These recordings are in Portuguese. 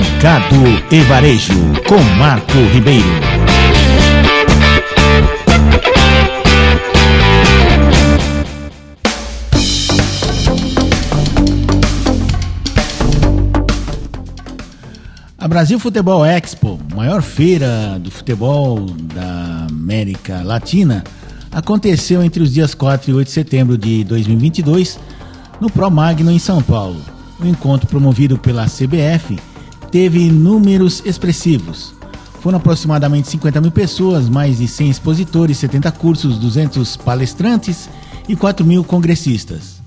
Mercado e Varejo, com Marco Ribeiro. A Brasil Futebol Expo, maior feira do futebol da América Latina, aconteceu entre os dias 4 e 8 de setembro de 2022 no Pro Magno em São Paulo. O encontro promovido pela CBF teve números expressivos. Foram aproximadamente 50 mil pessoas, mais de 100 expositores, 70 cursos, 200 palestrantes e 4 mil congressistas.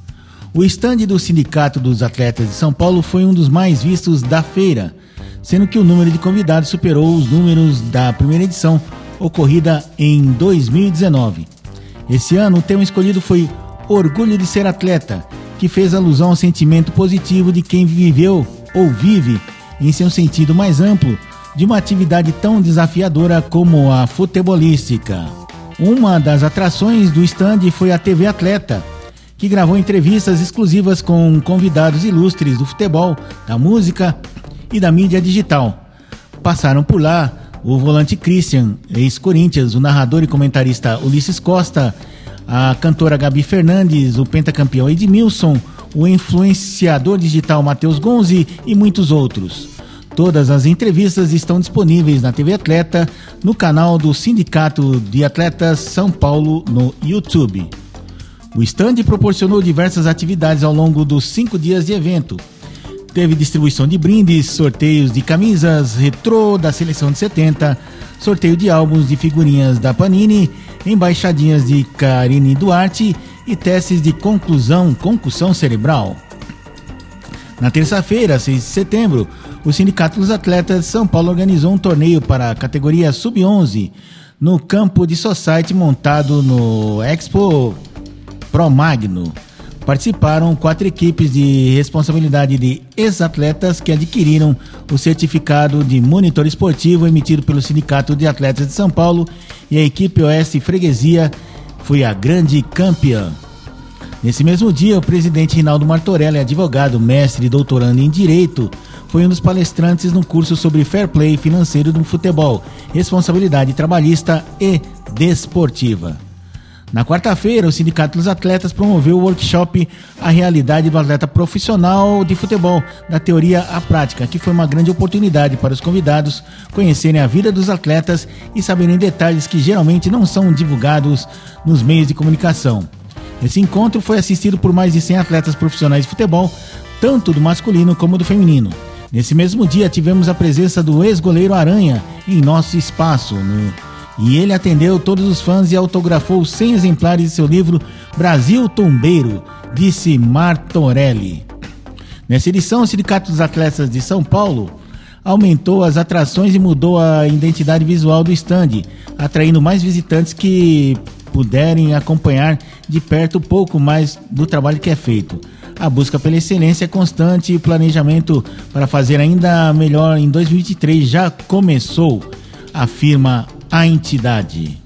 O estande do Sindicato dos Atletas de São Paulo foi um dos mais vistos da feira, sendo que o número de convidados superou os números da primeira edição, ocorrida em 2019. Esse ano, o tema escolhido foi Orgulho de Ser Atleta, que fez alusão ao sentimento positivo de quem viveu ou vive, em seu sentido mais amplo, de uma atividade tão desafiadora como a futebolística. Uma das atrações do stand foi a TV Atleta, que gravou entrevistas exclusivas com convidados ilustres do futebol, da música e da mídia digital. Passaram por lá o volante Christian, ex-Corinthians, o narrador e comentarista Ulisses Costa, a cantora Gabi Fernandes, o pentacampeão Edmilson, o influenciador digital Matheus Gonzi e muitos outros. Todas as entrevistas estão disponíveis na TV Atleta, no canal do Sindicato de Atletas São Paulo no YouTube. O stand proporcionou diversas atividades ao longo dos cinco dias de evento. Teve distribuição de brindes, sorteios de camisas retrô da seleção de 70, sorteio de álbuns de figurinhas da Panini, embaixadinhas de Karine Duarte e testes de conclusão concussão cerebral. Na terça-feira, 6 de setembro, o Sindicato dos Atletas de São Paulo organizou um torneio para a categoria Sub-11 no campo de Society montado no Expo Pro Magno. Participaram quatro equipes de responsabilidade de ex-atletas que adquiriram o certificado de monitor esportivo emitido pelo Sindicato de Atletas de São Paulo e a equipe Oeste Freguesia foi a grande campeã. Nesse mesmo dia, o presidente Rinaldo Martorelli, advogado, mestre e doutorando em Direito, foi um dos palestrantes no curso sobre fair play financeiro do futebol, responsabilidade trabalhista e desportiva. Na quarta-feira, o Sindicato dos Atletas promoveu o workshop A Realidade do Atleta Profissional de Futebol, da teoria à prática, que foi uma grande oportunidade para os convidados conhecerem a vida dos atletas e saberem detalhes que geralmente não são divulgados nos meios de comunicação. Esse encontro foi assistido por mais de 100 atletas profissionais de futebol, tanto do masculino como do feminino. Nesse mesmo dia, tivemos a presença do ex-goleiro Aranha em nosso espaço, no e ele atendeu todos os fãs e autografou 100 exemplares de seu livro Brasil Tombeiro, disse Martorelli. Nessa edição, o Sindicato dos Atletas de São Paulo aumentou as atrações e mudou a identidade visual do stand, atraindo mais visitantes que puderem acompanhar de perto um pouco mais do trabalho que é feito. A busca pela excelência é constante e o planejamento para fazer ainda melhor em 2023 já começou, afirma a entidade.